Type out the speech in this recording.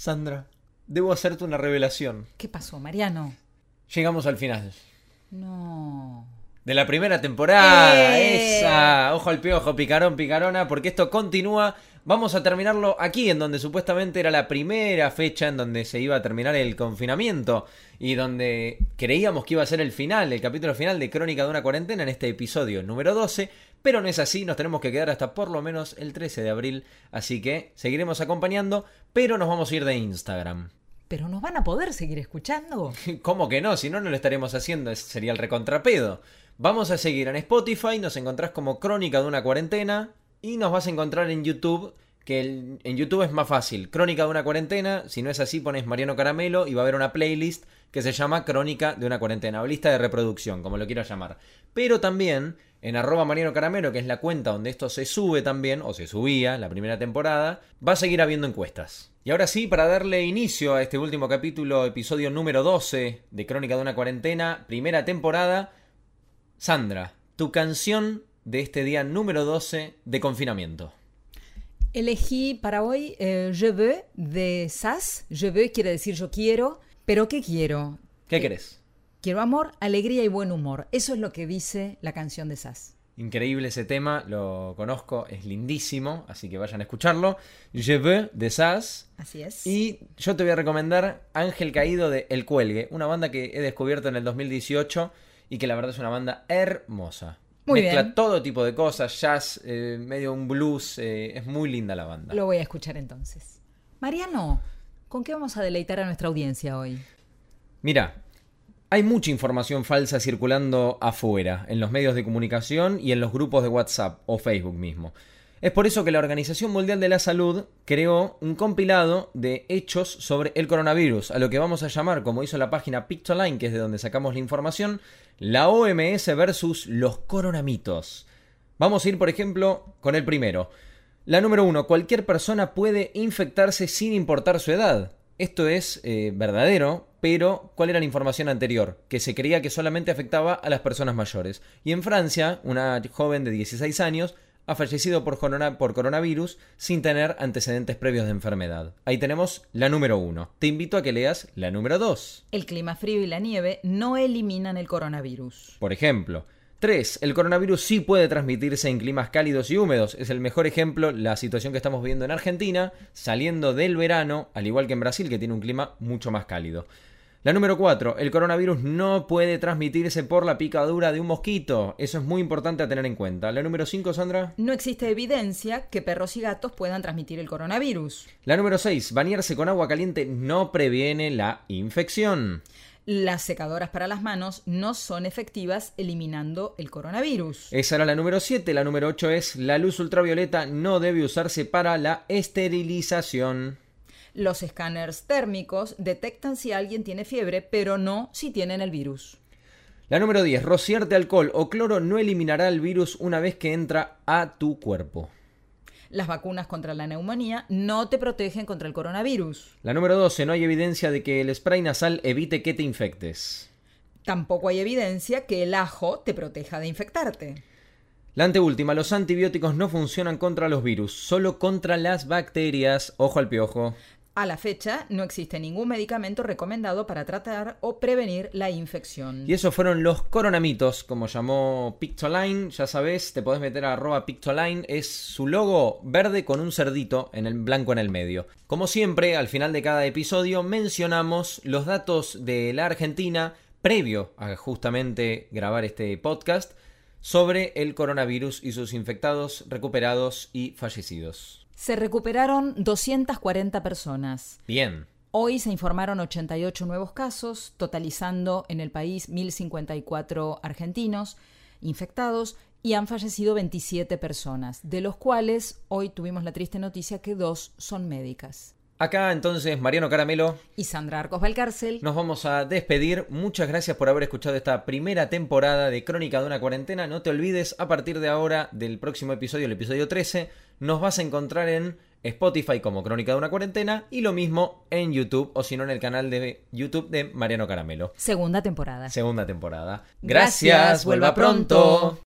Sandra, debo hacerte una revelación. ¿Qué pasó, Mariano? Llegamos al final. No. De la primera temporada. ¡Eh! Esa. Ojo al piojo, picarón, picarona, porque esto continúa. Vamos a terminarlo aquí, en donde supuestamente era la primera fecha en donde se iba a terminar el confinamiento y donde creíamos que iba a ser el final, el capítulo final de Crónica de una cuarentena en este episodio número 12, pero no es así, nos tenemos que quedar hasta por lo menos el 13 de abril, así que seguiremos acompañando, pero nos vamos a ir de Instagram. ¿Pero nos van a poder seguir escuchando? ¿Cómo que no? Si no, no lo estaremos haciendo, sería el recontrapedo. Vamos a seguir en Spotify, nos encontrás como Crónica de una cuarentena y nos vas a encontrar en YouTube, que el- en YouTube es más fácil. Crónica de una cuarentena, si no es así pones Mariano Caramelo y va a haber una playlist que se llama Crónica de una cuarentena o lista de reproducción, como lo quieras llamar. Pero también en arroba Mariano Caramelo, que es la cuenta donde esto se sube también, o se subía la primera temporada, va a seguir habiendo encuestas. Y ahora sí, para darle inicio a este último capítulo, episodio número 12 de Crónica de una cuarentena, primera temporada, Sandra, tu canción de este día número 12 de confinamiento. Elegí para hoy eh, Je veux de Sass. Je veux quiere decir yo quiero. ¿Pero qué quiero? ¿Qué querés? Quiero amor, alegría y buen humor. Eso es lo que dice la canción de Sass. Increíble ese tema, lo conozco, es lindísimo, así que vayan a escucharlo. Je veux de Sass. Así es. Y yo te voy a recomendar Ángel Caído de El Cuelgue, una banda que he descubierto en el 2018 y que la verdad es una banda hermosa. Muy Mezcla bien. todo tipo de cosas, jazz, eh, medio un blues, eh, es muy linda la banda. Lo voy a escuchar entonces. Mariano, ¿con qué vamos a deleitar a nuestra audiencia hoy? Mira, hay mucha información falsa circulando afuera, en los medios de comunicación y en los grupos de WhatsApp o Facebook mismo. Es por eso que la Organización Mundial de la Salud creó un compilado de hechos sobre el coronavirus, a lo que vamos a llamar, como hizo la página Pictoline, que es de donde sacamos la información, la OMS versus los coronamitos. Vamos a ir, por ejemplo, con el primero. La número uno, cualquier persona puede infectarse sin importar su edad. Esto es eh, verdadero, pero ¿cuál era la información anterior? Que se creía que solamente afectaba a las personas mayores. Y en Francia, una joven de 16 años ha fallecido por, corona- por coronavirus sin tener antecedentes previos de enfermedad. Ahí tenemos la número uno. Te invito a que leas la número dos. El clima frío y la nieve no eliminan el coronavirus. Por ejemplo. 3. El coronavirus sí puede transmitirse en climas cálidos y húmedos. Es el mejor ejemplo la situación que estamos viviendo en Argentina, saliendo del verano, al igual que en Brasil, que tiene un clima mucho más cálido. La número 4. El coronavirus no puede transmitirse por la picadura de un mosquito. Eso es muy importante a tener en cuenta. La número 5, Sandra. No existe evidencia que perros y gatos puedan transmitir el coronavirus. La número 6. Bañarse con agua caliente no previene la infección. Las secadoras para las manos no son efectivas eliminando el coronavirus. Esa era la número 7. La número 8 es la luz ultravioleta no debe usarse para la esterilización. Los escáneres térmicos detectan si alguien tiene fiebre, pero no si tienen el virus. La número 10. Rociarte alcohol o cloro no eliminará el virus una vez que entra a tu cuerpo. Las vacunas contra la neumonía no te protegen contra el coronavirus. La número 12. No hay evidencia de que el spray nasal evite que te infectes. Tampoco hay evidencia que el ajo te proteja de infectarte. La anteúltima. Los antibióticos no funcionan contra los virus, solo contra las bacterias. Ojo al piojo. A la fecha, no existe ningún medicamento recomendado para tratar o prevenir la infección. Y esos fueron los coronamitos, como llamó Pictoline. Ya sabes, te podés meter a arroba Pictoline. Es su logo verde con un cerdito en el blanco en el medio. Como siempre, al final de cada episodio mencionamos los datos de la Argentina previo a justamente grabar este podcast sobre el coronavirus y sus infectados, recuperados y fallecidos. Se recuperaron 240 personas. Bien. Hoy se informaron 88 nuevos casos, totalizando en el país 1.054 argentinos infectados y han fallecido 27 personas, de los cuales hoy tuvimos la triste noticia que dos son médicas. Acá entonces Mariano Caramelo Y Sandra Arcos Valcárcel. Nos vamos a despedir. Muchas gracias por haber escuchado esta primera temporada de Crónica de una cuarentena. No te olvides, a partir de ahora, del próximo episodio, el episodio 13, nos vas a encontrar en Spotify como Crónica de una cuarentena y lo mismo en YouTube o si no en el canal de YouTube de Mariano Caramelo. Segunda temporada. Segunda temporada. Gracias, vuelva pronto.